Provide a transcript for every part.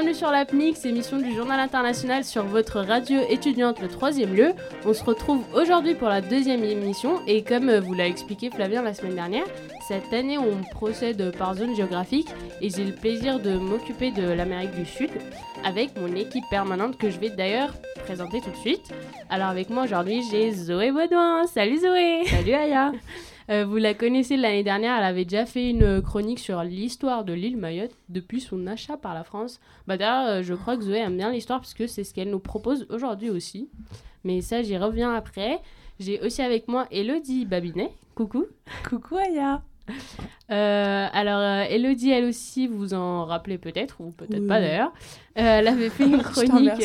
bienvenue sur l'APNIX, émission du Journal International sur votre radio étudiante, le troisième lieu. On se retrouve aujourd'hui pour la deuxième émission et comme vous l'a expliqué Flavien la semaine dernière, cette année on procède par zone géographique et j'ai le plaisir de m'occuper de l'Amérique du Sud avec mon équipe permanente que je vais d'ailleurs présenter tout de suite. Alors avec moi aujourd'hui j'ai Zoé Baudouin. Salut Zoé Salut Aya euh, vous la connaissez l'année dernière, elle avait déjà fait une chronique sur l'histoire de l'île Mayotte depuis son achat par la France. Bah d'ailleurs, euh, je crois que Zoé aime bien l'histoire parce que c'est ce qu'elle nous propose aujourd'hui aussi. Mais ça, j'y reviens après. J'ai aussi avec moi Elodie Babinet. Coucou. Coucou Aya. Euh, alors, Elodie, elle aussi, vous en rappelez peut-être, ou peut-être pas d'ailleurs. elle avait fait une chronique.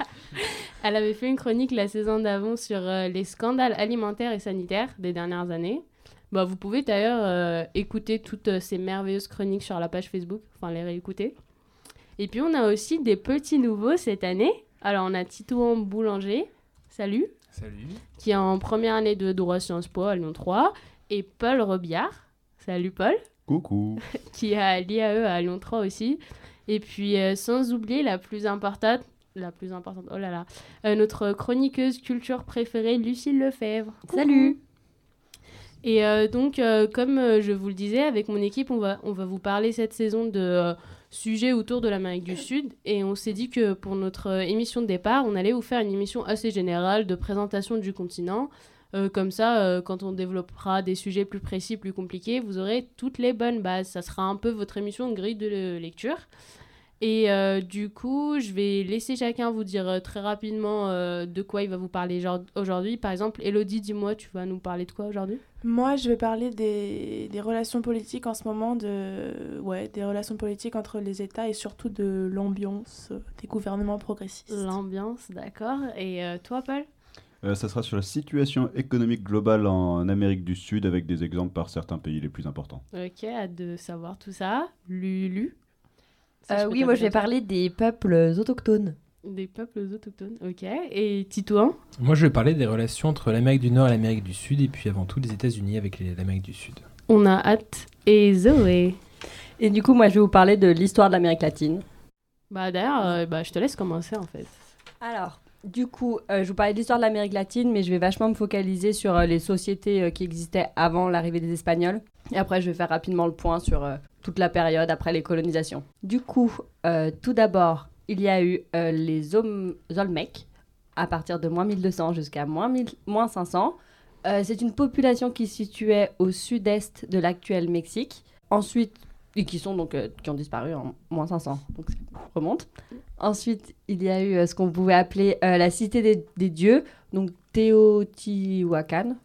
elle avait fait une chronique la saison d'avant sur les scandales alimentaires et sanitaires des dernières années. Bah, vous pouvez d'ailleurs euh, écouter toutes euh, ces merveilleuses chroniques sur la page Facebook, enfin les réécouter. Et puis on a aussi des petits nouveaux cette année. Alors on a Titouan Boulanger, salut. Salut. Qui est en première année de droit Sciences Po à Lyon 3. Et Paul Robillard, salut Paul. Coucou. qui est à l'IAE à Lyon 3 aussi. Et puis euh, sans oublier la plus importante, la plus importante, oh là là, notre chroniqueuse culture préférée, Lucille Lefebvre. Salut. Et euh, donc, euh, comme euh, je vous le disais, avec mon équipe, on va, vous parler cette saison de sujets autour de l'Amérique du Sud. Et on s'est dit que pour notre émission de départ, on allait vous faire une émission assez générale de présentation du continent. comme ça, quand on développera des sujets plus précis, plus compliqués, vous aurez toutes les bonnes bases. Ça sera un peu votre émission de grille de lecture. Et euh, du coup, je vais laisser chacun vous dire euh, très rapidement euh, de quoi il va vous parler aujourd'hui. Par exemple, Elodie, dis-moi, tu vas nous parler de quoi aujourd'hui? Moi, je vais parler des, des, relations politiques en ce moment, de, ouais, des relations politiques entre les États et surtout de l'ambiance des gouvernements progressistes. L'ambiance, d'accord. Et toi, Paul? Ça sera sur la situation économique globale en Amérique du Sud avec des exemples par certains pays les plus importants. Ok, hâte de savoir tout ça. Lulu? Euh, oui, moi je vais parler des peuples autochtones. Des peuples autochtones, ok. Et Titouan? Moi je vais parler des relations entre l'Amérique du Nord et l'Amérique du Sud, et puis avant tout les États-Unis avec l'Amérique du Sud. On a hâte. Et Zoé? Et du coup, moi je vais vous parler de l'histoire de l'Amérique latine. Bah d'ailleurs, euh, bah, je te laisse commencer en fait. Alors, du coup, euh, je vous parlais de l'histoire de l'Amérique latine, mais je vais vachement me focaliser sur les sociétés qui existaient avant l'arrivée des Espagnols. Et après, je vais faire rapidement le point sur toute la période après les colonisations. Du coup, euh, tout d'abord, il y a eu euh, les Olmecs à partir de moins 1200 jusqu'à moins, moins 500. Euh, c'est une population qui se situait au sud-est de l'actuel Mexique. Ensuite, et qui sont donc qui ont disparu en moins 500, donc remonte. Ensuite, il y a eu ce qu'on pouvait appeler la cité des, des dieux, donc Teotihuacan,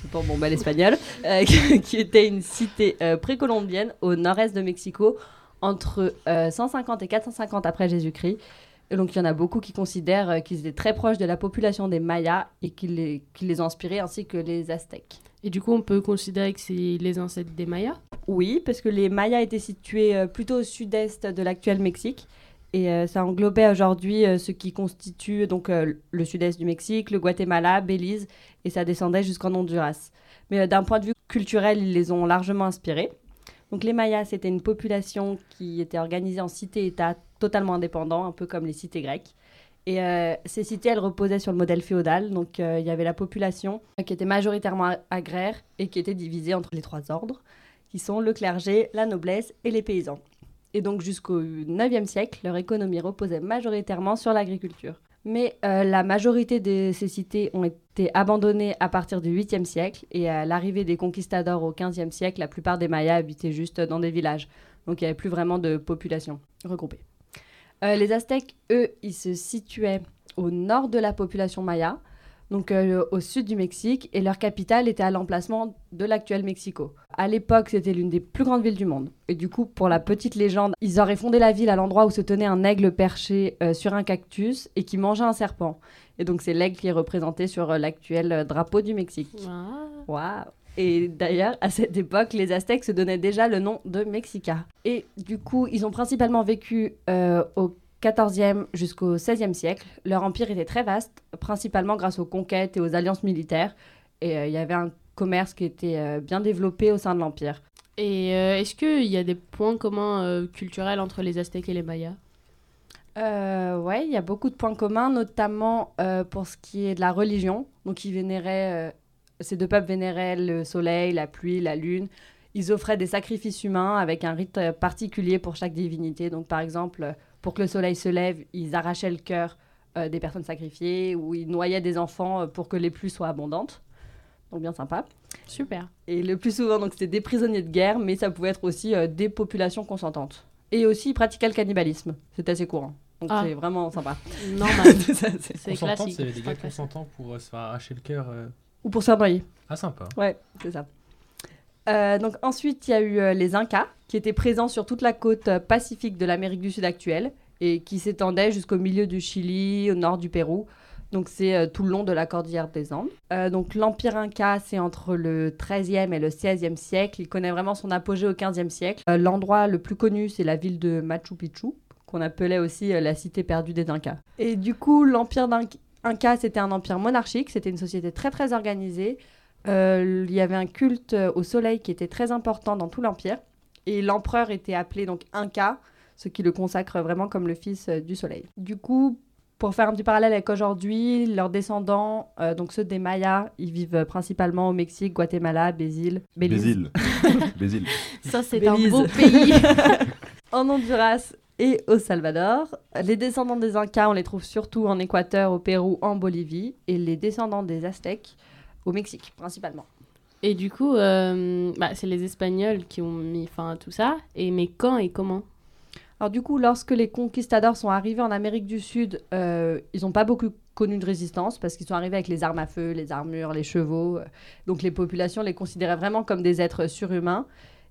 c'est pas bon bel espagnol, euh, qui était une cité euh, précolombienne au nord-est de Mexico entre 150 euh, et 450 après Jésus-Christ. Donc il y en a beaucoup qui considèrent qu'ils étaient très proches de la population des Mayas et qui les, qui les ont inspirés ainsi que les Aztèques. Et du coup, on peut considérer que c'est les ancêtres des Mayas? Oui, parce que les Mayas étaient situés plutôt au sud-est de l'actuel Mexique. Et ça englobait aujourd'hui ce qui constitue donc le sud-est du Mexique, le Guatemala, Belize et ça descendait jusqu'en Honduras. Mais euh, d'un point de vue culturel, ils les ont largement inspirés. Donc les Mayas, c'était une population qui était organisée en cités-États totalement indépendants, un peu comme les cités grecques. Et euh, ces cités, elles reposaient sur le modèle féodal. Donc euh, il y avait la population qui était majoritairement agraire et qui était divisée entre les trois ordres, qui sont le clergé, la noblesse et les paysans. Et donc jusqu'au 9e siècle, leur économie reposait majoritairement sur l'agriculture. Mais euh, la majorité de ces cités ont été abandonnées à partir du 8e siècle et à l'arrivée des conquistadors au 15e siècle, la plupart des Mayas habitaient juste dans des villages. Donc il n'y avait plus vraiment de population regroupée. Euh, les Aztèques, eux, ils se situaient au nord de la population maya donc euh, au sud du Mexique, et leur capitale était à l'emplacement de l'actuel Mexico. À l'époque, c'était l'une des plus grandes villes du monde. Et du coup, pour la petite légende, ils auraient fondé la ville à l'endroit où se tenait un aigle perché euh, sur un cactus et qui mangeait un serpent. Et donc c'est l'aigle qui est représenté sur euh, l'actuel drapeau du Mexique. Waouh et d'ailleurs, à cette époque, les Aztèques se donnaient déjà le nom de Mexica. Et du coup, ils ont principalement vécu au 14e jusqu'au 16e siècle, leur empire était très vaste, principalement grâce aux conquêtes et aux alliances militaires. Et euh, il y avait un commerce qui était euh, bien développé au sein de l'empire. Et euh, est-ce qu'il y a des points communs culturels entre les Aztèques et les Mayas? Ouais, il y a beaucoup de points communs, notamment pour ce qui est de la religion. Donc, ils vénéraient, ces deux peuples vénéraient le soleil, la pluie, la lune. Ils offraient des sacrifices humains avec un rite particulier pour chaque divinité. Donc, par exemple, pour que le soleil se lève, ils arrachaient le cœur euh, des personnes sacrifiées ou ils noyaient des enfants euh, pour que les pluies soient abondantes. Donc, bien sympa. Super. Et le plus souvent, donc, c'était des prisonniers de guerre, mais ça pouvait être aussi euh, des populations consentantes. Et aussi, ils pratiquaient le cannibalisme. C'était assez courant. Donc, Ah. c'est vraiment sympa. Normal. C'est- C'est classique. avait des gars consentants pour euh, se faire arracher le cœur. euh. Ou pour se faire noyer. Ah, sympa. Ouais, c'est ça. Euh, donc ensuite, il y a eu euh, les Incas, qui étaient présents sur toute la côte euh, pacifique de l'Amérique du Sud actuelle et qui s'étendaient jusqu'au milieu du Chili, au nord du Pérou. Donc c'est tout le long de la cordillère des Andes. Donc l'Empire Inca, c'est entre le 13e et le 16e siècle. Il connaît vraiment son apogée au 15e siècle. L'endroit le plus connu, c'est la ville de Machu Picchu, qu'on appelait aussi la cité perdue des Incas. Et du coup, l'Empire Inca, c'était un empire monarchique, c'était une société très très organisée. Euh, il y avait un culte euh, au soleil qui était très important dans tout l'empire. Et l'empereur était appelé donc Inca, ce qui le consacre vraiment comme le fils euh, du soleil. Du coup, pour faire un petit parallèle avec aujourd'hui, leurs descendants, euh, donc ceux des Mayas, ils vivent principalement au Mexique, Guatemala, Bézil, Bézil. Bézil. Ça, c'est un beau pays. en Honduras et au Salvador. Les descendants des Incas, on les trouve surtout en Équateur, au Pérou, en Bolivie. Et les descendants des Aztèques, au Mexique, principalement. Et du coup, euh, bah, c'est les Espagnols qui ont mis fin à tout ça. Et mais quand et comment? Alors du coup, lorsque les conquistadors sont arrivés en Amérique du Sud, euh, ils n'ont pas beaucoup connu de résistance parce qu'ils sont arrivés avec les armes à feu, les armures, les chevaux. euh, donc les populations les considéraient vraiment comme des êtres surhumains.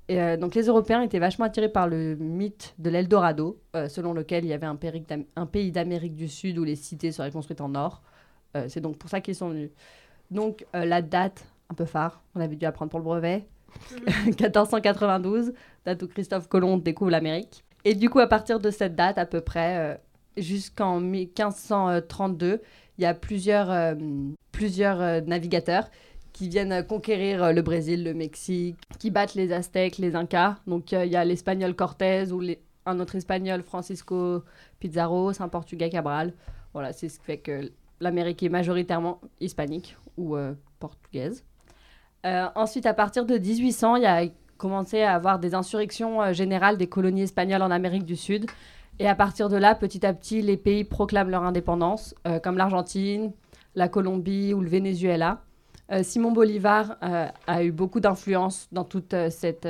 Et euh, donc les Européens étaient vachement attirés par le mythe de l'Eldorado, euh, selon lequel il y avait un, un pays d'Amérique du Sud où les cités seraient construites en or. Euh, C'est donc pour ça qu'ils sont venus. Donc euh, la date, un peu phare, on avait dû apprendre pour le brevet, 1492, date où Christophe Colomb découvre l'Amérique. Et du coup, à partir de cette date, à peu près, euh, jusqu'en 1532, il y a plusieurs, euh, plusieurs navigateurs qui viennent conquérir le Brésil, le Mexique, qui battent les Aztèques, les Incas. Donc il y a l'espagnol Cortés ou les- un autre espagnol, Francisco Pizarro, c'est un portugais Cabral. Voilà, c'est ce qui fait que l'Amérique est majoritairement hispanique ou euh, portugaise. Euh, ensuite, à partir de 1800, il y a commencé à avoir des insurrections euh, générales des colonies espagnoles en Amérique du Sud. Et à partir de là, petit à petit, les pays proclament leur indépendance, comme l'Argentine, la Colombie ou le Venezuela. Simon Bolivar a eu beaucoup d'influence dans toute cette,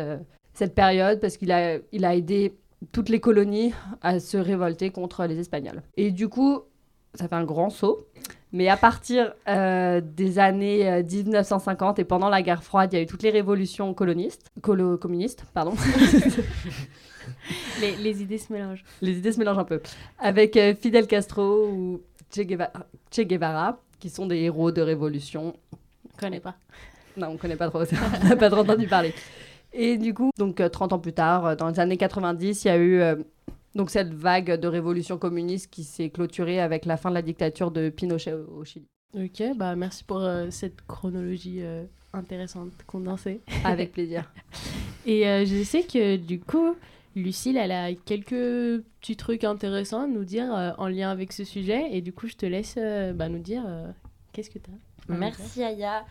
période parce qu'il a, a aidé toutes les colonies à se révolter contre les Espagnols. Et du coup, ça fait un grand saut. Mais à partir euh, des années euh, 1950 et pendant la guerre froide, il y a eu toutes les révolutions colonistes, colo- communistes, pardon. les, les idées se mélangent. les idées se mélangent un peu. Avec euh, Fidel Castro ou Che Guevara, che Guevara, qui sont des héros de révolution. Je connais pas. Non, on connaît pas trop, on n'a pas trop entendu parler. Et du coup, donc euh, 30 ans plus tard, euh, dans les années 90, il y a eu euh, donc cette vague de révolution communiste qui s'est clôturée avec la fin de la dictature de Pinochet au, Chili. Ok, bah merci pour euh, cette chronologie euh, intéressante, condensée. Avec plaisir. Et euh, je sais que du coup, Lucille, elle a quelques petits trucs intéressants à nous dire euh, en lien avec ce sujet. Et du coup, je te laisse euh, bah, nous dire euh, qu'est-ce que tu as. Merci Aya.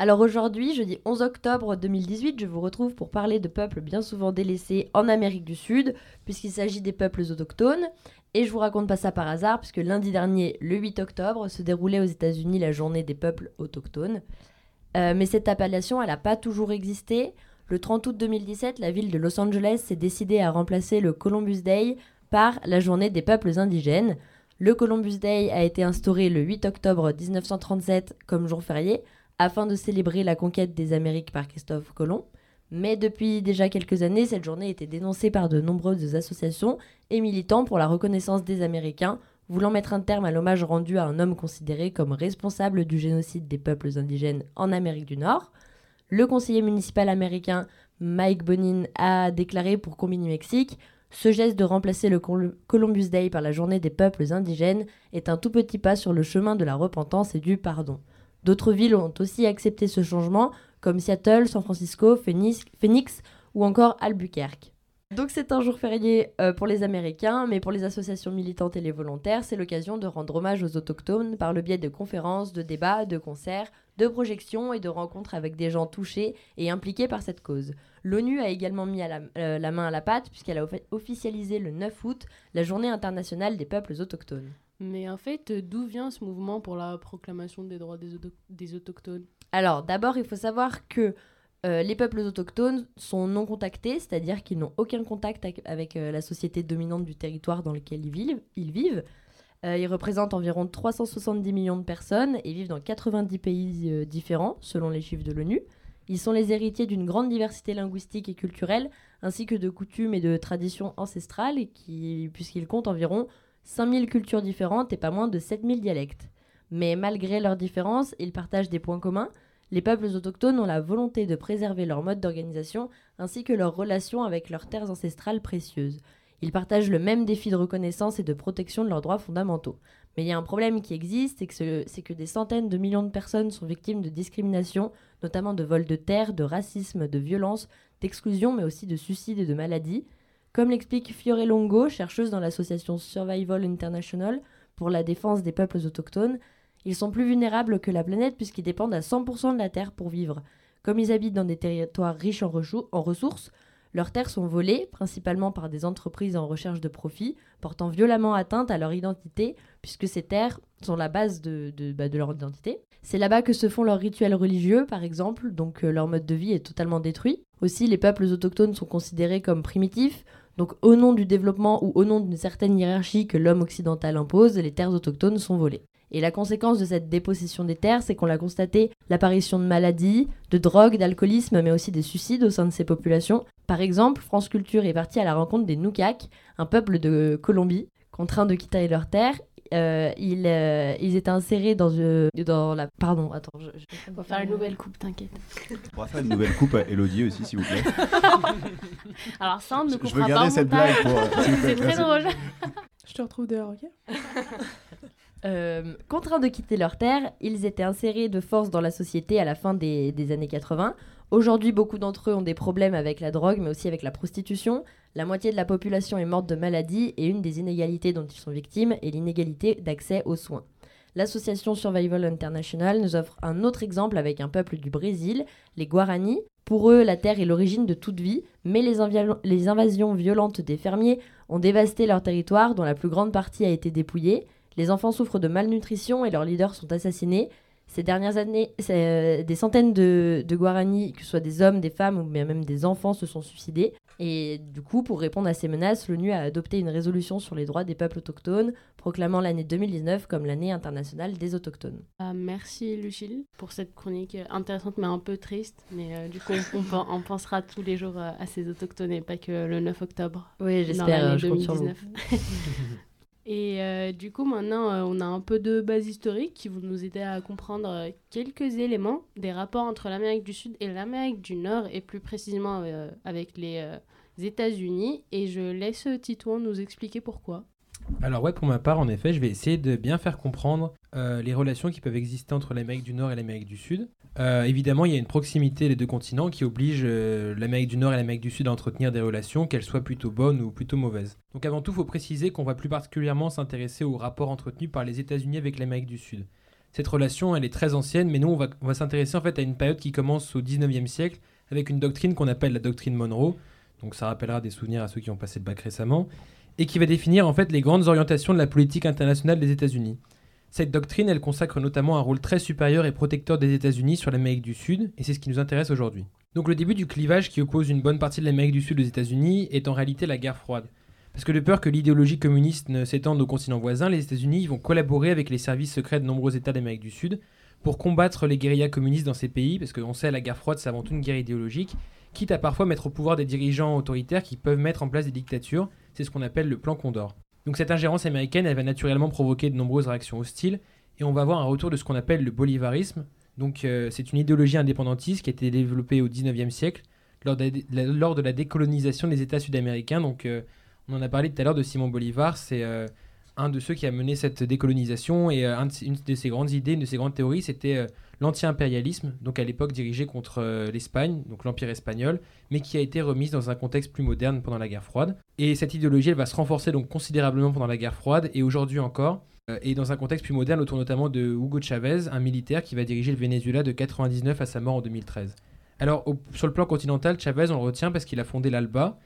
Alors aujourd'hui, jeudi 11 octobre 2018, je vous retrouve pour parler de peuples bien souvent délaissés en Amérique du Sud, puisqu'il s'agit des peuples autochtones. Et je vous raconte pas ça par hasard, puisque lundi dernier, le 8 octobre, se déroulait aux États-Unis la journée des peuples autochtones. Euh, mais cette appellation, elle n'a pas toujours existé. Le 30 août 2017, la ville de Los Angeles s'est décidée à remplacer le Columbus Day par la journée des peuples indigènes. Le Columbus Day a été instauré le 8 octobre 1937 comme jour férié afin de célébrer la conquête des Amériques par Christophe Colomb. Mais depuis déjà quelques années, cette journée était dénoncée par de nombreuses associations et militants pour la reconnaissance des Américains, voulant mettre un terme à l'hommage rendu à un homme considéré comme responsable du génocide des peuples indigènes en Amérique du Nord. Le conseiller municipal américain Mike Bonin a déclaré pour Combini Mexique ce geste de remplacer le Col- Columbus Day par la journée des peuples indigènes est un tout petit pas sur le chemin de la repentance et du pardon. D'autres villes ont aussi accepté ce changement, comme Seattle, San Francisco, Phoenix, ou encore Albuquerque. Donc c'est un jour férié euh, pour les Américains, mais pour les associations militantes et les volontaires, c'est l'occasion de rendre hommage aux autochtones par le biais de conférences, de débats, de concerts, de projections et de rencontres avec des gens touchés et impliqués par cette cause. L'ONU a également mis la, euh, la main à la pâte puisqu'elle a offi- officialisé le 9 août la journée internationale des peuples autochtones. Mais en fait, euh, d'où vient ce mouvement pour la proclamation des droits des, auto- des autochtones? Alors, d'abord, il faut savoir que euh, les peuples autochtones sont non contactés, c'est-à-dire qu'ils n'ont aucun contact avec, euh, la société dominante du territoire dans lequel ils vivent. Ils, vivent. Ils représentent environ 370 millions de personnes et vivent dans 90 pays différents, selon les chiffres de l'ONU. Ils sont les héritiers d'une grande diversité linguistique et culturelle, ainsi que de coutumes et de traditions ancestrales, puisqu'ils comptent environ 5000 cultures différentes et pas moins de 7000 dialectes. Mais malgré leurs différences, ils partagent des points communs. Les peuples autochtones ont la volonté de préserver leur mode d'organisation ainsi que leurs relations avec leurs terres ancestrales précieuses. Ils partagent le même défi de reconnaissance et de protection de leurs droits fondamentaux. Mais il y a un problème qui existe, c'est que, des centaines de millions de personnes sont victimes de discrimination, notamment de vol de terre, de racisme, de violence, d'exclusion, mais aussi de suicides et de maladies. Comme l'explique Fiore Longo, chercheuse dans l'association Survival International pour la défense des peuples autochtones, ils sont plus vulnérables que la planète puisqu'ils dépendent à 100% de la Terre pour vivre. Comme ils habitent dans des territoires riches en, ressources, leurs terres sont volées, principalement par des entreprises en recherche de profit, portant violemment atteinte à leur identité, puisque ces terres sont la base bah, de leur identité. C'est là-bas que se font leurs rituels religieux, par exemple, donc euh, leur mode de vie est totalement détruit. Aussi, les peuples autochtones sont considérés comme primitifs, donc au nom du développement ou au nom d'une certaine hiérarchie que l'homme occidental impose, les terres autochtones sont volées. Et la conséquence de cette dépossession des terres, c'est qu'on a constaté l'apparition de maladies, de drogues, d'alcoolisme, mais aussi des suicides au sein de ces populations. Par exemple, France Culture est partie à la rencontre des Nukak, un peuple de Colombie, contraints de quitter leurs terres. Euh, ils, euh, ils étaient insérés dans, euh, dans la... Pardon, attends. Je, je- On va faire une nouvelle coupe, t'inquiète. On pourra faire une nouvelle coupe à Elodie aussi, s'il vous plaît. Alors ça, on ne Je- je coupera veux pas garder au cette blague pour, euh, C'est très merci. drôle. Je te retrouve dehors, ok Euh, contraints de quitter leur terre, ils étaient insérés de force dans la société à la fin des, des années 80. Aujourd'hui, beaucoup d'entre eux ont des problèmes avec la drogue, mais aussi avec la prostitution. La moitié de la population est morte de maladie et une des inégalités dont ils sont victimes est l'inégalité d'accès aux soins. L'association Survival International nous offre un autre exemple avec un peuple du Brésil, les Guarani. Pour eux, la terre est l'origine de toute vie, mais les invasions violentes des fermiers ont dévasté leur territoire, dont la plus grande partie a été dépouillée. Les enfants souffrent de malnutrition et leurs leaders sont assassinés. Ces dernières années, euh, des centaines de, de Guarani, que ce soit des hommes, des femmes ou même des enfants, se sont suicidés. Et du coup, pour répondre à ces menaces, l'ONU a adopté une résolution sur les droits des peuples autochtones, proclamant l'année 2019 comme l'année internationale des autochtones. Ah, merci Lucille pour cette chronique euh, intéressante mais un peu triste. Mais euh, du coup, on, on pen- on pensera tous les jours euh, à ces autochtones et pas que le 9 octobre. Oui, j'espère, l'année euh, je compte sur vous. 2019. Et euh, du coup, maintenant, euh, on a un peu de base historique qui vont nous aider à comprendre euh, quelques éléments des rapports entre l'Amérique du Sud et l'Amérique du Nord, et plus précisément avec les États-Unis. Et je laisse Titouan nous expliquer pourquoi. Alors ouais, pour ma part, en effet, je vais essayer de bien faire comprendre euh, les relations qui peuvent exister entre l'Amérique du Nord et l'Amérique du Sud. Euh, évidemment, il y a une proximité des deux continents qui oblige euh, l'Amérique du Nord et l'Amérique du Sud à entretenir des relations, qu'elles soient plutôt bonnes ou plutôt mauvaises. Donc avant tout, il faut préciser qu'on va plus particulièrement s'intéresser aux rapports entretenus par les États-Unis avec l'Amérique du Sud. Cette relation, elle est très ancienne, mais nous, on va, s'intéresser en fait à une période qui commence au 19e siècle avec une doctrine qu'on appelle la doctrine Monroe. Donc ça rappellera des souvenirs à ceux qui ont passé le bac récemment et qui va définir en fait les grandes orientations de la politique internationale des États-Unis. Cette doctrine, elle consacre notamment un rôle très supérieur et protecteur des États-Unis sur l'Amérique du Sud, et c'est ce qui nous intéresse aujourd'hui. Donc le début du clivage qui oppose une bonne partie de l'Amérique du Sud aux États-Unis est en réalité la guerre froide. Parce que de peur que l'idéologie communiste ne s'étende au continent voisin, les États-Unis vont collaborer avec les services secrets de nombreux États d'Amérique du Sud pour combattre les guérillas communistes dans ces pays, parce qu'on sait la guerre froide c'est avant tout une guerre idéologique, quitte à parfois mettre au pouvoir des dirigeants autoritaires qui peuvent mettre en place des dictatures, c'est ce qu'on appelle le plan Condor. Donc cette ingérence américaine, elle va naturellement provoquer de nombreuses réactions hostiles, et on va avoir un retour de ce qu'on appelle le bolivarisme. Donc euh, c'est une idéologie indépendantiste qui a été développée au 19e siècle lors de la, décolonisation des États sud-américains. Donc euh, on en a parlé tout à l'heure de Simon Bolivar, c'est euh, un de ceux qui a mené cette décolonisation. Et une de ses grandes idées, une de ses grandes théories, c'était l'anti-impérialisme, donc à l'époque dirigé contre euh, l'Espagne, donc l'Empire espagnol, mais qui a été remise dans un contexte plus moderne pendant la guerre froide. Et cette idéologie, elle va se renforcer donc considérablement pendant la guerre froide et aujourd'hui encore. euh, Et dans un contexte plus moderne, autour notamment de Hugo Chavez, un militaire qui va diriger le Venezuela de 99 à sa mort en 2013. Alors, sur le plan continental, Chavez, on le retient parce qu'il a fondé l'ALBA,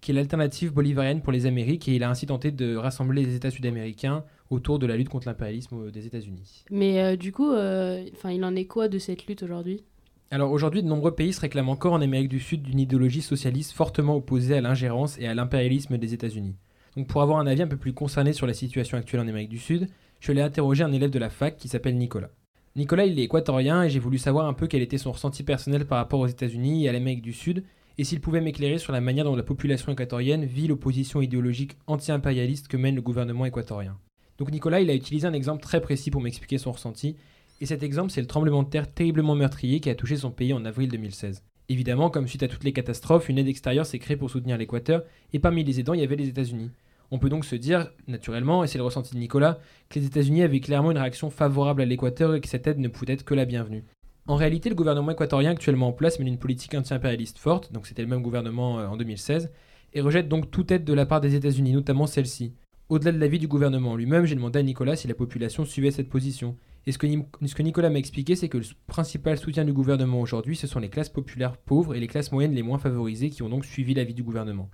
qui est l'alternative bolivarienne pour les Amériques, et il a ainsi tenté de rassembler les États sud-américains autour de la lutte contre l'impérialisme euh, des États-Unis. Mais euh, du coup, euh, enfin, il en est quoi de cette lutte aujourd'hui? Alors aujourd'hui, de nombreux pays se réclament encore en Amérique du Sud d'une idéologie socialiste fortement opposée à l'ingérence et à l'impérialisme des États-Unis. Donc pour avoir un avis un peu plus concerné sur la situation actuelle en Amérique du Sud, je l'ai interrogé un élève de la fac qui s'appelle Nicolas. Nicolas, il est équatorien et j'ai voulu savoir un peu quel était son ressenti personnel par rapport aux États-Unis et à l'Amérique du Sud, et s'il pouvait m'éclairer sur la manière dont la population équatorienne vit l'opposition idéologique anti-impérialiste que mène le gouvernement équatorien. Donc Nicolas, il a utilisé un exemple très précis pour m'expliquer son ressenti, et cet exemple, c'est le tremblement de terre terriblement meurtrier qui a touché son pays en avril 2016. Évidemment, comme suite à toutes les catastrophes, une aide extérieure s'est créée pour soutenir l'Équateur, et parmi les aidants, il y avait les États-Unis. On peut donc se dire, naturellement, et c'est le ressenti de Nicolas, que les États-Unis avaient clairement une réaction favorable à l'Équateur et que cette aide ne pouvait être que la bienvenue. En réalité, le gouvernement équatorien actuellement en place mène une politique anti-impérialiste forte, donc c'était le même gouvernement euh, en 2016, et rejette donc toute aide de la part des États-Unis, notamment celle-ci. Au-delà de l'avis du gouvernement lui-même, j'ai demandé à Nicolas si la population suivait cette position. Et ce que, Nicolas m'a expliqué, c'est que le principal soutien du gouvernement aujourd'hui, ce sont les classes populaires pauvres et les classes moyennes les moins favorisées qui ont donc suivi l'avis du gouvernement.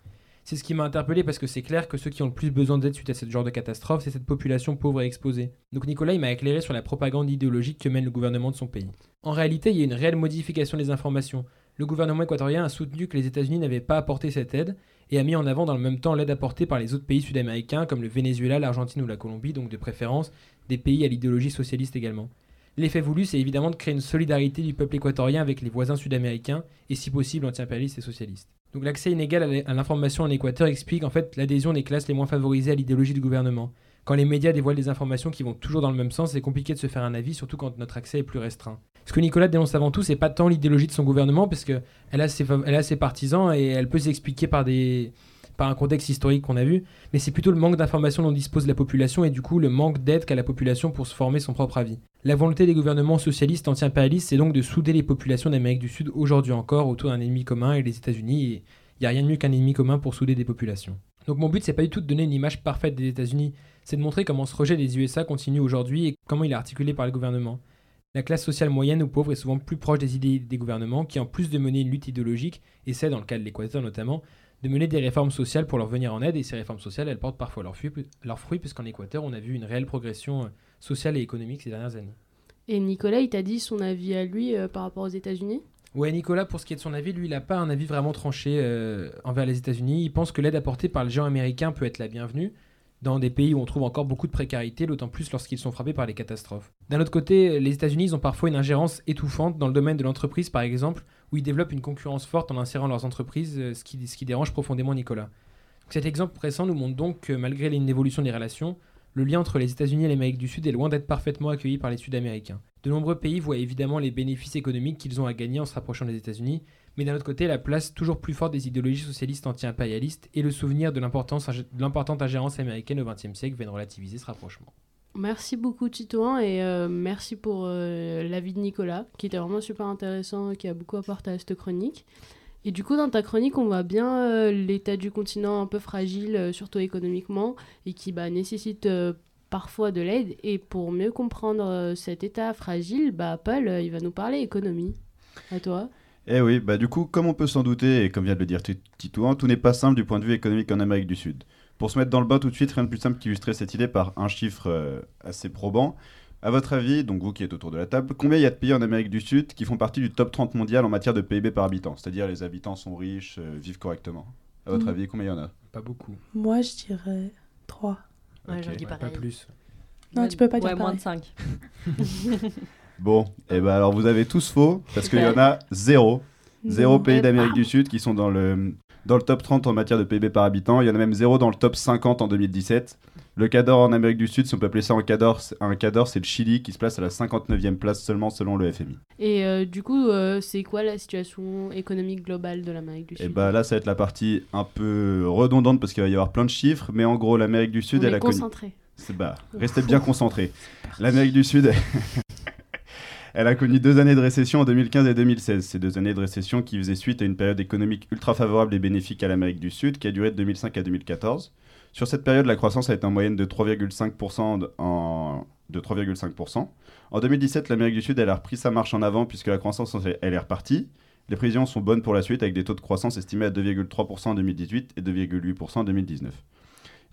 C'est ce qui m'a interpellé parce que c'est clair que ceux qui ont le plus besoin d'aide suite à ce genre de catastrophe, c'est cette population pauvre et exposée. Donc Nicolas, il m'a éclairé sur la propagande idéologique que mène le gouvernement de son pays. En réalité, il y a une réelle modification des informations. Le gouvernement équatorien a soutenu que les États-Unis n'avaient pas apporté cette aide et a mis en avant dans le même temps l'aide apportée par les autres pays sud-américains comme le Venezuela, l'Argentine ou la Colombie, donc de préférence des pays à l'idéologie socialiste également. L'effet voulu, c'est évidemment de créer une solidarité du peuple équatorien avec les voisins sud-américains et si possible anti-impérialistes et socialistes. Donc l'accès inégal à l'information en Équateur explique en fait l'adhésion des classes les moins favorisées à l'idéologie du gouvernement. Quand les médias dévoilent des informations qui vont toujours dans le même sens, c'est compliqué de se faire un avis, surtout quand notre accès est plus restreint. Ce que Nicolas dénonce avant tout, c'est pas tant l'idéologie de son gouvernement, parce que elle a ses, fav- elle a ses partisans et elle peut s'expliquer par des par un contexte historique qu'on a vu, mais c'est plutôt le manque d'informations dont dispose la population et du coup le manque d'aide qu'a la population pour se former son propre avis. La volonté des gouvernements socialistes anti-impérialistes, c'est donc de souder les populations d'Amérique du Sud aujourd'hui encore autour d'un ennemi commun et les États-Unis, et il n'y a rien de mieux qu'un ennemi commun pour souder des populations. Donc mon but, c'est pas du tout de donner une image parfaite des États-Unis, c'est de montrer comment ce rejet des USA continue aujourd'hui et comment il est articulé par le gouvernement. La classe sociale moyenne ou pauvre est souvent plus proche des idées des gouvernements qui, en plus de mener une lutte idéologique, essaient, dans le cas de l'Équateur notamment, de mener des réformes sociales pour leur venir en aide. Et ces réformes sociales, elles portent parfois leurs fruits, leurs fruits puisqu'en Équateur, on a vu une réelle progression euh, sociale et économique ces dernières années. Et Nicolas, il t'a dit son avis à lui euh, par rapport aux États-Unis? Ouais, Nicolas, pour ce qui est de son avis, lui, il n'a pas un avis vraiment tranché euh, envers les États-Unis. Il pense que l'aide apportée par le géant américain peut être la bienvenue dans des pays où on trouve encore beaucoup de précarité, d'autant plus lorsqu'ils sont frappés par les catastrophes. D'un autre côté, les États-Unis ont parfois une ingérence étouffante dans le domaine de l'entreprise, par exemple, où ils développent une concurrence forte en insérant leurs entreprises, euh, ce qui, dérange profondément Nicolas. Cet exemple récent nous montre donc que malgré une évolution des relations, le lien entre les États-Unis et l'Amérique du Sud est loin d'être parfaitement accueilli par les Sud-Américains. De nombreux pays voient évidemment les bénéfices économiques qu'ils ont à gagner en se rapprochant des États-Unis, mais d'un autre côté, la place toujours plus forte des idéologies socialistes anti-impérialistes et le souvenir de l'importante ingérence américaine au XXe siècle viennent relativiser ce rapprochement. Merci beaucoup Titouan et euh, merci pour euh, l'avis de Nicolas qui était vraiment super intéressant qui a beaucoup apporté à cette chronique. Et du coup dans ta chronique on voit bien euh, l'état du continent un peu fragile surtout économiquement et qui bah, nécessite parfois de l'aide et pour mieux comprendre euh, cet état fragile bah Paul euh, il va nous parler économie. À toi. Eh oui, bah du coup, comme on peut s'en douter, et comme vient de le dire Ti- Titouan, tout n'est pas simple du point de vue économique en Amérique du Sud. Pour se mettre dans le bain tout de suite, rien de plus simple qu'illustrer cette idée par un chiffre euh, assez probant. À votre avis, donc vous qui êtes autour de la table, combien il y a de pays en Amérique du Sud qui font partie du top 30 mondial en matière de PIB par habitant? C'est-à-dire les habitants sont riches, euh, vivent correctement. À votre Mhm. avis, combien il y en a? Pas beaucoup, Moi, je dirais 3. Ouais, Ok. j'en dis pas plus. Non, tu peux pas dire Ouais, moins de 5. Bon, et ben alors vous avez tous faux, parce qu'il y en a zéro. Zéro pays Eh d'Amérique ben. du Sud qui sont dans le, dans le top 30 en matière de PIB par habitant. Il y en a même zéro dans le top 50 en 2017. Le Cador en Amérique du Sud, si on peut appeler ça un Cador, c'est- un Cador, c'est le Chili qui se place à la 59e place seulement selon le FMI. Et euh, du coup euh, c'est quoi la situation économique globale de l'Amérique du Et Sud? bah là, ça va être la partie un peu redondante parce qu'il va y avoir plein de chiffres, mais en gros, l'Amérique du Sud, On elle est a connu. concentré. C'est bah, restez bien concentrés. L'Amérique du Sud, elle a connu deux années de récession en 2015 et 2016. Ces deux années de récession qui faisaient suite à une période économique ultra favorable et bénéfique à l'Amérique du Sud qui a duré de 2005 à 2014. Sur cette période, la croissance a été en moyenne de 3,5% en... de 3,5%. En 2017, l'Amérique du Sud a repris sa marche en avant puisque la croissance elle est repartie. Les prévisions sont bonnes pour la suite avec des taux de croissance estimés à 2,3% en 2018 et 2,8% en 2019.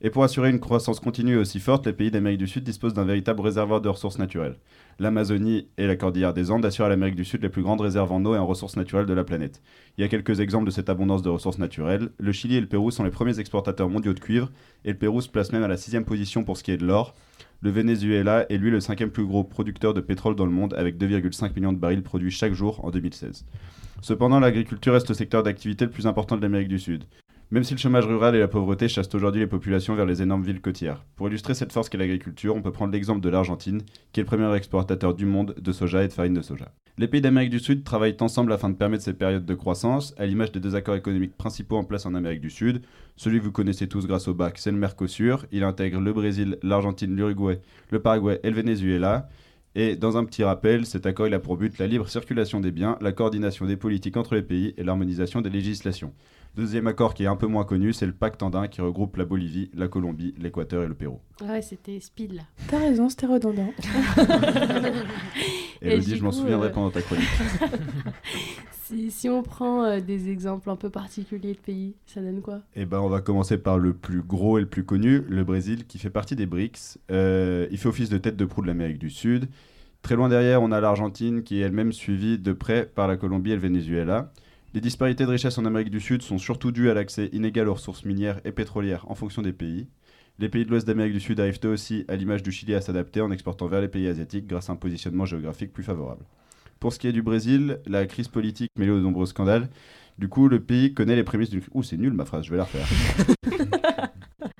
Et pour assurer une croissance continue et aussi forte, les pays d'Amérique du Sud disposent d'un véritable réservoir de ressources naturelles. L'Amazonie et la cordillère des Andes assurent à l'Amérique du Sud les plus grandes réserves en eau et en ressources naturelles de la planète. Il y a quelques exemples de cette abondance de ressources naturelles. Le Chili et le Pérou sont les premiers exportateurs mondiaux de cuivre, et le Pérou se place même à la sixième position pour ce qui est de l'or. Le Venezuela est lui le cinquième plus gros producteur de pétrole dans le monde, avec 2,5 millions de barils produits chaque jour en 2016. Cependant, l'agriculture reste le secteur d'activité le plus important de l'Amérique du Sud. Même si le chômage rural et la pauvreté chassent aujourd'hui les populations vers les énormes villes côtières. Pour illustrer cette force qu'est l'agriculture, on peut prendre l'exemple de l'Argentine, qui est le premier exportateur du monde de soja et de farine de soja. Les pays d'Amérique du Sud travaillent ensemble afin de permettre ces périodes de croissance, à l'image des deux accords économiques principaux en place en Amérique du Sud. Celui que vous connaissez tous grâce au bac, c'est le Mercosur. Il intègre le Brésil, l'Argentine, l'Uruguay, le Paraguay et le Venezuela. Et dans un petit rappel, cet accord il a pour but la libre circulation des biens, la coordination des politiques entre les pays et l'harmonisation des législations. Deuxième accord qui est un peu moins connu, c'est le pacte andin qui regroupe la Bolivie, la Colombie, l'Équateur et le Pérou. Ah ouais, c'était speed là. T'as raison, c'était redondant. Du je m'en souviendrai euh, pendant ta chronique. Si, si on prend euh, des exemples un peu particuliers de pays, ça donne quoi? Eh ben, on va commencer par le plus gros et le plus connu, le Brésil, qui fait partie des BRICS. Euh, il fait office de tête de proue de l'Amérique du Sud. Très loin derrière, on a l'Argentine, qui est elle-même suivie de près par la Colombie et le Venezuela. Les disparités de richesse en Amérique du Sud sont surtout dues à l'accès inégal aux ressources minières et pétrolières en fonction des pays. Les pays de l'Ouest d'Amérique du Sud arrivent eux aussi, à l'image du Chili, à s'adapter en exportant vers les pays asiatiques grâce à un positionnement géographique plus favorable. Pour ce qui est du Brésil, la crise politique mêlée aux nombreux scandales, du coup, le pays connaît les prémices d'une... Ouh, c'est nul ma phrase, je vais la refaire.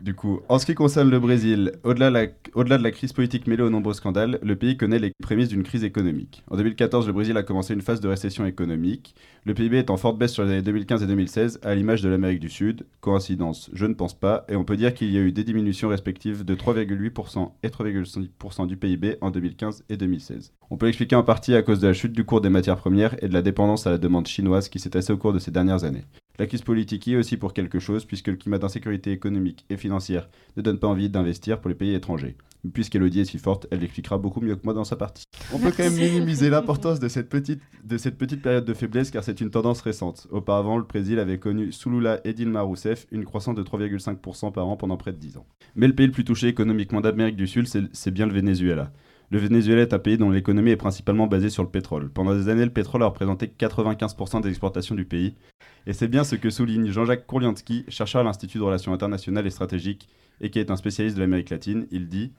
Du coup, en ce qui concerne le Brésil, au-delà de, la- crise politique mêlée aux nombreux scandales, le pays connaît les prémices d'une crise économique. En 2014, le Brésil a commencé une phase de récession économique. Le PIB est en forte baisse sur les années 2015 et 2016, à l'image de l'Amérique du Sud. Coïncidence Je ne pense pas. Et on peut dire qu'il y a eu des diminutions respectives de 3,8% et 3,5% du PIB en 2015 et 2016. On peut l'expliquer en partie à cause de la chute du cours des matières premières et de la dépendance à la demande chinoise qui s'est tassée au cours de ces dernières années. La crise politique y est aussi pour quelque chose, puisque le climat d'insécurité économique et financière ne donne pas envie d'investir pour les pays étrangers. Puisqu'Elodie est si forte, elle l'expliquera beaucoup mieux que moi dans sa partie. On peut quand même minimiser l'importance de cette petite, de cette petite période de faiblesse car c'est une tendance récente. Auparavant, le Brésil avait connu sous Lula et Dilma Rousseff une croissance de 3,5% par an pendant près de 10 ans. Mais le pays le plus touché économiquement d'Amérique du Sud, c'est bien le Venezuela. Le Venezuela est un pays dont l'économie est principalement basée sur le pétrole. Pendant des années, le pétrole a représenté 95% des exportations du pays. Et c'est bien ce que souligne Jean-Jacques Kourliansky, chercheur à l'Institut de Relations internationales et stratégiques, et qui est un spécialiste de l'Amérique latine. Il dit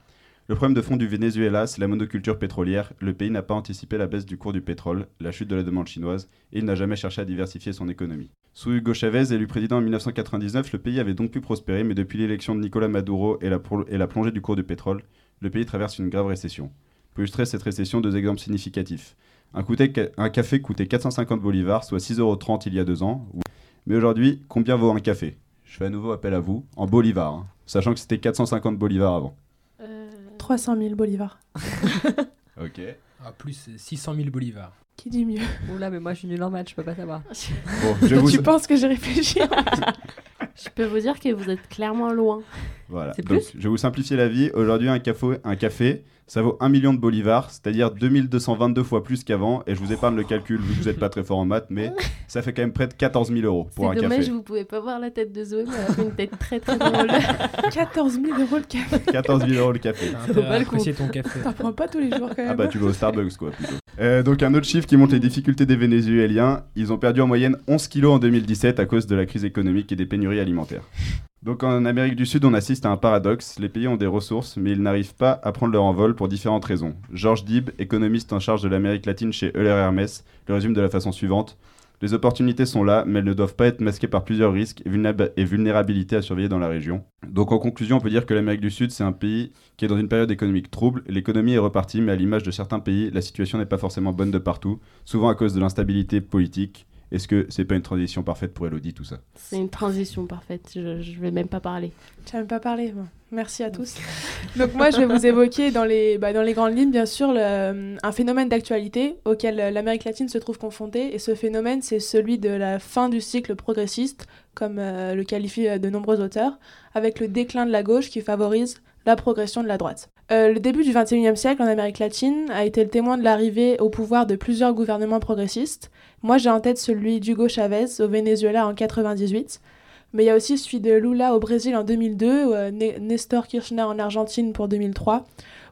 Le problème de fond du Venezuela, c'est la monoculture pétrolière. Le pays n'a pas anticipé la baisse du cours du pétrole, la chute de la demande chinoise, et il n'a jamais cherché à diversifier son économie. Sous Hugo Chavez, élu président en 1999, le pays avait donc pu prospérer, mais depuis l'élection de Nicolas Maduro et la plongée du cours du pétrole, le pays traverse une grave récession. Pour illustrer cette récession, deux exemples significatifs. Un, café coûtait 450 bolivars, soit 6,30€ il y a deux ans. Mais aujourd'hui, combien vaut un café? Je fais à nouveau appel à vous, en bolivars, hein, sachant que c'était 450 bolivars avant. Euh, 300 000 bolivars. Ok. Ah, plus 600 000 bolivars. Qui dit mieux? Oula, mais moi je suis nul en maths, je peux pas savoir. Bon, je vous... Tu penses que j'ai réfléchi? Je peux vous dire que vous êtes clairement loin. Voilà. C'est Donc, plus je vais vous simplifier la vie. Aujourd'hui, un, café- un café, ça vaut 1 million de bolivars, c'est-à-dire 2222 fois plus qu'avant. Et je vous épargne le calcul, vu que vous n'êtes pas très fort en maths, mais ça fait quand même près de 14 000 euros pour un C'est dommage, café. vous pouvez pas voir la tête de Zoé, mais elle a fait une tête très très drôle. 14 000 euros le café. 14 000 euros le café. T'as vaut pas le coup. ton café. T'en prends pas tous les jours quand même. Ah bah tu vas au Starbucks quoi plutôt. Euh, donc un autre chiffre qui montre les difficultés des Vénézuéliens, ils ont perdu en moyenne 11 kilos en 2017 à cause de la crise économique et des pénuries alimentaires. Donc en Amérique du Sud on assiste à un paradoxe, les pays ont des ressources mais ils n'arrivent pas à prendre leur envol pour différentes raisons. Georges Dib, économiste en charge de l'Amérique latine chez Euler Hermès, le résume de la façon suivante. Les opportunités sont là, mais elles ne doivent pas être masquées par plusieurs risques et vulnéra- et vulnérabilités à surveiller dans la région. Donc en conclusion, on peut dire que l'Amérique du Sud, c'est un pays qui est dans une période économique trouble. L'économie est repartie, mais à l'image de certains pays, la situation n'est pas forcément bonne de partout, souvent à cause de l'instabilité politique Est-ce que c'est pas une transition parfaite pour Elodie tout ça? C'est une transition parfaite, je, je vais même pas parler. Tu n'as même pas parlé. Bon. Merci à tous. Donc moi, je vais vous évoquer dans les, bah, dans les grandes lignes, bien sûr, le- un phénomène d'actualité auquel euh, l'Amérique latine se trouve confrontée. Et ce phénomène, c'est celui de la fin du cycle progressiste, comme euh, le qualifient euh, de nombreux auteurs, avec le déclin de la gauche qui favorise la progression de la droite. Euh, le début du XXIe siècle en Amérique latine a été le témoin de l'arrivée au pouvoir de plusieurs gouvernements progressistes. Moi, j'ai en tête celui d'Hugo Chavez au Venezuela en 98. Mais il y a aussi celui de Lula au Brésil en 2002, ou, euh, Ne- Nestor Kirchner en Argentine pour 2003,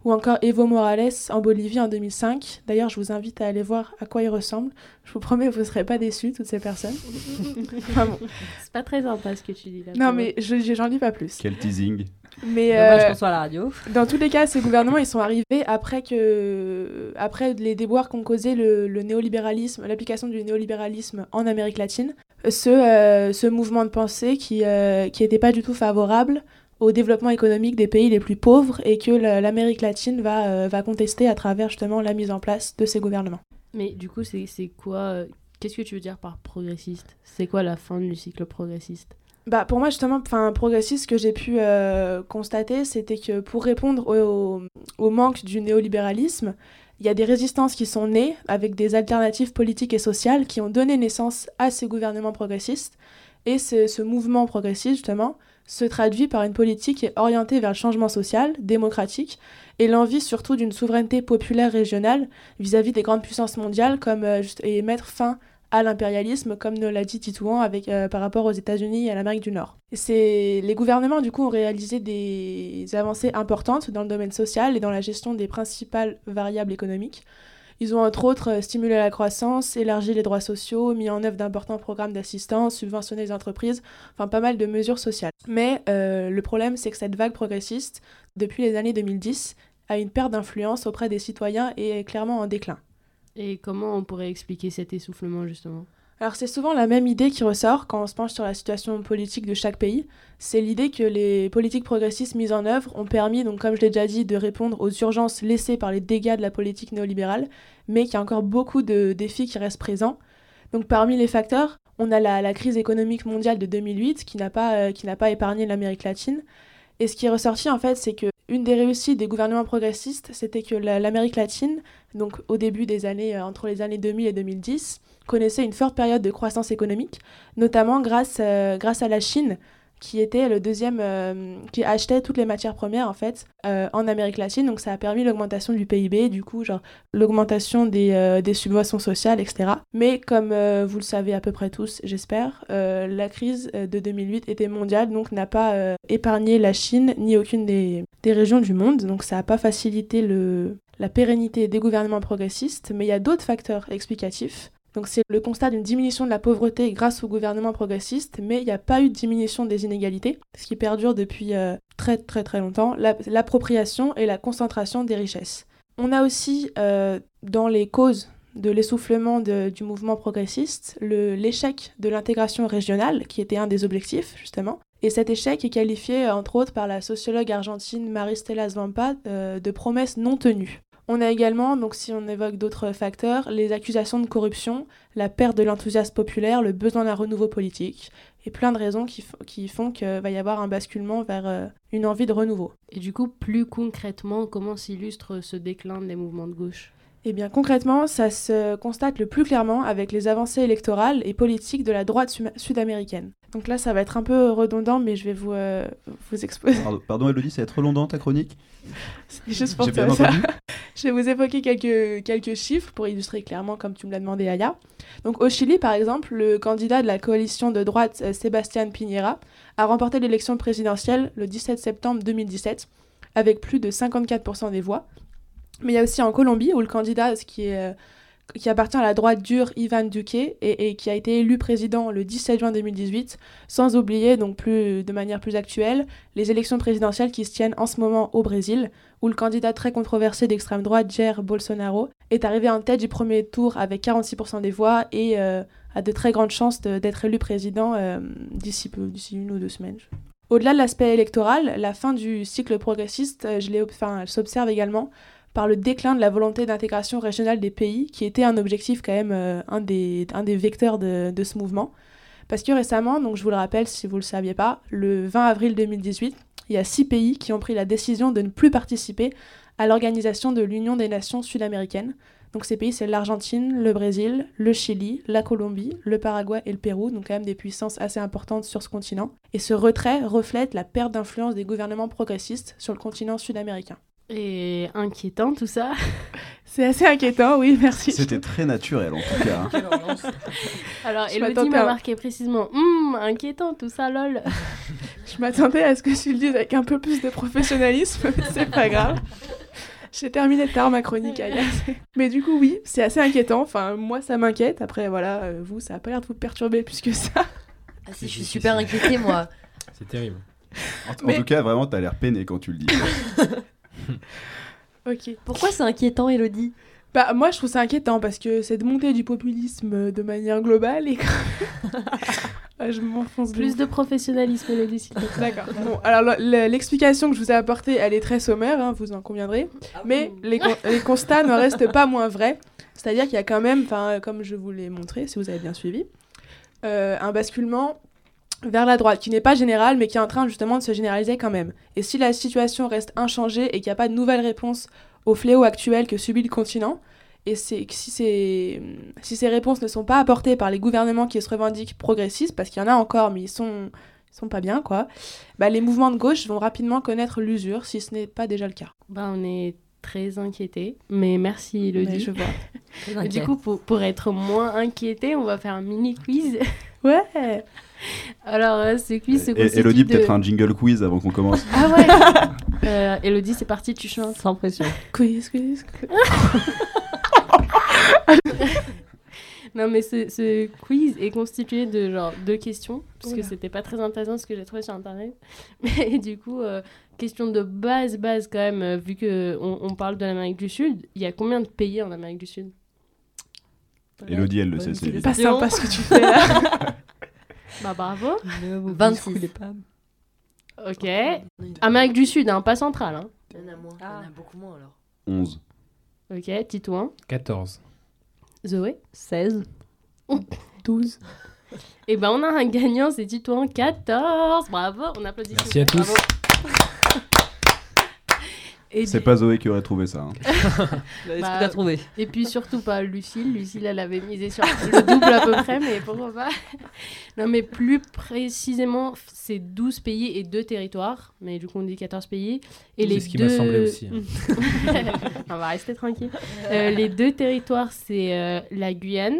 ou encore Evo Morales en Bolivie en 2005. D'ailleurs, je vous invite à aller voir à quoi ils ressemblent. Je vous promets, vous ne serez pas déçus, toutes ces personnes. Enfin bon. C'est pas très sympa ce que tu dis là. Non, mais je je- j'en dis pas plus. Quel teasing Mais Dommage euh, qu'on soit à la radio. dans tous les cas, ces gouvernements, ils sont arrivés après, que, après les déboires qu'ont causé le, le néolibéralisme, l'application du néolibéralisme en Amérique latine. Ce, euh, ce mouvement de pensée qui n'était pas du tout favorable au développement économique des pays les plus pauvres et que la- l'Amérique latine va, euh, va contester à travers justement la mise en place de ces gouvernements. Mais du coup, c'est quoi euh, Qu'est-ce que tu veux dire par progressiste? C'est quoi la fin du cycle progressiste? Bah, pour moi, justement, progressiste, ce que j'ai pu euh, constater, c'était que pour répondre au, au- au manque du néolibéralisme, il y a des résistances qui sont nées avec des alternatives politiques et sociales qui ont donné naissance à ces gouvernements progressistes. Et ce, ce mouvement progressiste, justement, se traduit par une politique orientée vers le changement social, démocratique, et l'envie surtout d'une souveraineté populaire régionale vis-à-vis des grandes puissances mondiales, comme, euh, et mettre fin à l'impérialisme, comme nous l'a dit Titouan avec, euh, par rapport aux États-Unis et à l'Amérique du Nord. Les gouvernements du coup ont réalisé des avancées importantes dans le domaine social et dans la gestion des principales variables économiques. Ils ont entre autres euh, stimulé la croissance, élargi les droits sociaux, mis en œuvre d'importants programmes d'assistance, subventionné les entreprises, enfin pas mal de mesures sociales. Mais euh, le problème c'est que cette vague progressiste, depuis les années 2010, a une perte d'influence auprès des citoyens et est clairement en déclin. Et comment on pourrait expliquer cet essoufflement justement? Alors c'est souvent la même idée qui ressort quand on se penche sur la situation politique de chaque pays. C'est l'idée que les politiques progressistes mises en œuvre ont permis, donc comme je l'ai déjà dit, de répondre aux urgences laissées par les dégâts de la politique néolibérale, mais qu'il y a encore beaucoup de défis qui restent présents. Donc parmi les facteurs, on a la, crise économique mondiale de 2008 qui n'a pas, euh, qui n'a pas épargné l'Amérique latine. Et ce qui est ressorti en fait, c'est que une des réussites des gouvernements progressistes, c'était que la- l'Amérique latine, donc au début des années, euh, entre les années 2000 et 2010, connaissait une forte période de croissance économique, notamment grâce, euh, grâce à la Chine, qui était le deuxième, euh, qui achetait toutes les matières premières en fait euh, en Amérique latine. Donc ça a permis l'augmentation du PIB, du coup genre l'augmentation des, des subventions sociales, etc. Mais comme vous le savez à peu près tous, j'espère, la crise de 2008 était mondiale, donc n'a pas épargné la Chine ni aucune des, des régions du monde. Donc ça n'a pas facilité le, la pérennité des gouvernements progressistes, mais il y a d'autres facteurs explicatifs. Donc c'est le constat d'une diminution de la pauvreté grâce au gouvernement progressiste, mais il n'y a pas eu de diminution des inégalités, ce qui perdure depuis euh, très très très longtemps, la- l'appropriation et la concentration des richesses. On a aussi euh, dans les causes de l'essoufflement du mouvement progressiste l'échec de l'intégration régionale, qui était un des objectifs justement. Et cet échec est qualifié entre autres par la sociologue argentine Maristela Svampa euh, de promesse non tenue. On a également, donc si on évoque d'autres facteurs, les accusations de corruption, la perte de l'enthousiasme populaire, le besoin d'un renouveau politique, et plein de raisons qui, font qu'il va y avoir un basculement vers euh, une envie de renouveau. Et du coup, plus concrètement, comment s'illustre ce déclin des mouvements de gauche? Eh bien concrètement, ça se constate le plus clairement avec les avancées électorales et politiques de la droite sud-américaine. Donc là, ça va être un peu redondant, mais je vais vous, euh, vous exposer. Pardon, pardon, Elodie, ça va être redondant ta chronique? C'est juste pour J'ai bien entendu. Je vais vous évoquer quelques, chiffres pour illustrer clairement, comme tu me l'as demandé, Aya. Donc, au Chili, par exemple, le candidat de la coalition de droite, euh, Sébastien Piñera, a remporté l'élection présidentielle le 17 septembre 2017 avec plus de 54% des voix. Mais il y a aussi en Colombie, où le candidat ce qui, est, euh, qui appartient à la droite dure, Ivan Duque, et, qui a été élu président le 17 juin 2018, sans oublier, donc plus, de manière plus actuelle, les élections présidentielles qui se tiennent en ce moment au Brésil, où le candidat très controversé d'extrême droite, Jair Bolsonaro, est arrivé en tête du premier tour avec 46% des voix et euh, a de très grandes chances d'être élu président euh, d'ici une ou deux semaines. Au-delà de l'aspect électoral, la fin du cycle progressiste, euh, s'observe également par le déclin de la volonté d'intégration régionale des pays, qui était un objectif quand même, euh, un, des, un des vecteurs de, de ce mouvement. Parce que récemment, donc je vous le rappelle si vous ne le saviez pas, le 20 avril 2018, il y a six pays qui ont pris la décision de ne plus participer à l'organisation de l'Union des Nations sud-américaines. Donc ces pays, c'est l'Argentine, le Brésil, le Chili, la Colombie, le Paraguay et le Pérou, donc quand même des puissances assez importantes sur ce continent. Et ce retrait reflète la perte d'influence des gouvernements progressistes sur le continent sud-américain. Et inquiétant tout ça. C'est assez inquiétant, oui, merci. C'était très naturel en tout cas. hein. Alors, Je Elodie m'a marqué précisément Hum, inquiétant tout ça, lol. Je m'attendais à ce que tu le dises avec un peu plus de professionnalisme, mais c'est pas grave. J'ai terminé tard ma chronique, Aya. Mais du coup, oui, c'est assez inquiétant. Enfin, moi, ça m'inquiète. Après, voilà, euh, vous, ça a pas l'air de vous perturber plus que ça. Ah si, je suis super inquiétée, moi. C'est terrible. En, en tout cas, vraiment, t'as l'air peiné quand tu le dis. Ok. Pourquoi c'est inquiétant, Elodie? Bah, moi, je trouve ça inquiétant parce que cette montée du populisme de manière globale et Ah, je m'enfonce Plus de professionnalisme, Elodie, s'il te plaît. D'accord. Bon, alors le- le- l'explication que je vous ai apportée, elle est très sommaire, hein, vous en conviendrez. Mais les, con- les constats ne restent pas moins vrais. C'est-à-dire qu'il y a quand même, enfin, comme je vous l'ai montré, si vous avez bien suivi, euh, un basculement vers la droite, qui n'est pas général, mais qui est en train justement de se généraliser quand même. Et si la situation reste inchangée et qu'il n'y a pas de nouvelle réponse au fléau actuel que subit le continent, et c'est que si ces, si ces réponses ne sont pas apportées par les gouvernements qui se revendiquent progressistes, parce qu'il y en a encore, mais ils sont, ils sont pas bien, quoi, bah, les mouvements de gauche vont rapidement connaître l'usure, si ce n'est pas déjà le cas. Bah, on est très inquiétés. Mais merci, Elodie. Mais je vois. Du coup, pour, pour être moins inquiété, on va faire un mini quiz. Ouais Alors, euh, ce quiz se Et- constitue Elodie, de... peut-être un jingle quiz avant qu'on commence. Ah ouais euh, Elodie, c'est parti, tu chantes. Sans pression. Quiz, quiz, quiz. Non, mais ce, ce quiz est constitué de genre deux questions, parce que c'était pas très intéressant ce que j'ai trouvé sur internet. Mais du coup, euh, question de base, base quand même, euh, vu que on, parle de l'Amérique du Sud, il y a combien de pays en Amérique du Sud? Elodie, elle le sait, c'est. Pas sympa ce que tu fais là. Bah bravo. 26. Ok. Amérique du Sud, hein, pas centrale. Hein. Il y en a moins. Il y en a beaucoup moins alors. 11. Ok, Titouan. 14. Zoé. 16. 12. Et ben on a un gagnant, c'est Titouan 14. Bravo, on applaudit. Merci à tous. Bravo. C'est pas Zoé qui aurait trouvé ça. hein. Est-ce Bah, que t'as trouvé et puis surtout pas Lucille. Lucille, elle avait misé sur le double à peu près, mais pourquoi pas? Non, mais plus précisément, c'est 12 pays et 2 territoires. Mais du coup, on dit 14 pays. Et C'est les ce qui deux... m'a semblé aussi, on va rester tranquille. Euh, les deux territoires, c'est euh, la Guyane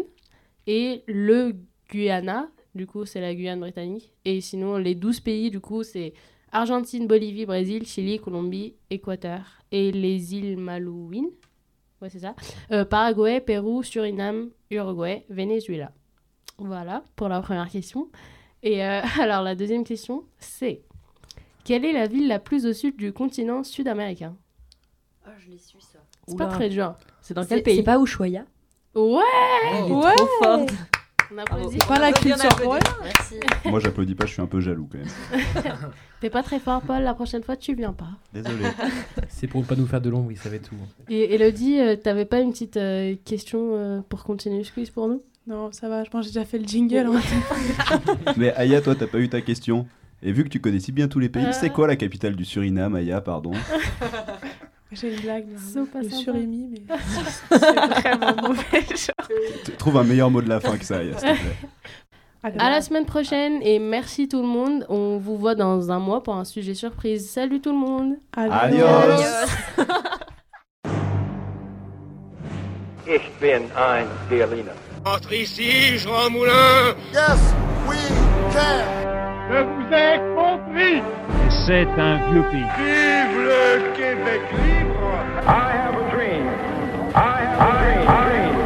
et le Guyana. Du coup, c'est la Guyane britannique. Et sinon, les 12 pays, du coup, c'est Argentine, Bolivie, Brésil, Chili, Colombie, Équateur. Et les îles Malouines. Ouais, c'est ça. Euh, Paraguay, Pérou, Suriname, Uruguay, Venezuela. Voilà pour la première question. Et euh, alors, la deuxième question, c'est quelle est la ville la plus au sud du continent sud-américain? Oh, je l'ai su ça. C'est pas très dur. C'est dans quel pays? c'est pas Ushuaia Ouais Ouais Trop forte. On applaudit. Pas la culture pour Merci. Moi, j'applaudis pas, je suis un peu jaloux quand même. T'es pas très fort, Paul. La prochaine fois, tu viens pas. Désolé. C'est pour ne pas nous faire de l'ombre, il savait tout. Et Elodie, euh, t'avais pas une petite euh, question euh, pour continuer ce quiz pour nous? Non, ça va, je pense que j'ai déjà fait le jingle. hein. Mais Aya, toi, t'as pas eu ta question. Et vu que tu connais si bien tous les pays, Euh. c'est quoi la capitale du Suriname, Aya, pardon? J'ai une blague. pas le sympa. surimi, mais c'est vraiment mauvais. genre. Trouve un meilleur mot de la fin que ça, Aya, s'il te plaît. Alors, À la semaine prochaine et merci tout le monde. On vous voit dans un mois pour un sujet surprise. Salut tout le monde adios. Adios. Ich bin ein Berliner. Entre ici, Jean Moulin Yes, we can. Je vous ai compris. C'est un vieux pays. Vive le Québec libre. I have a dream. I have a dream. I have a dream.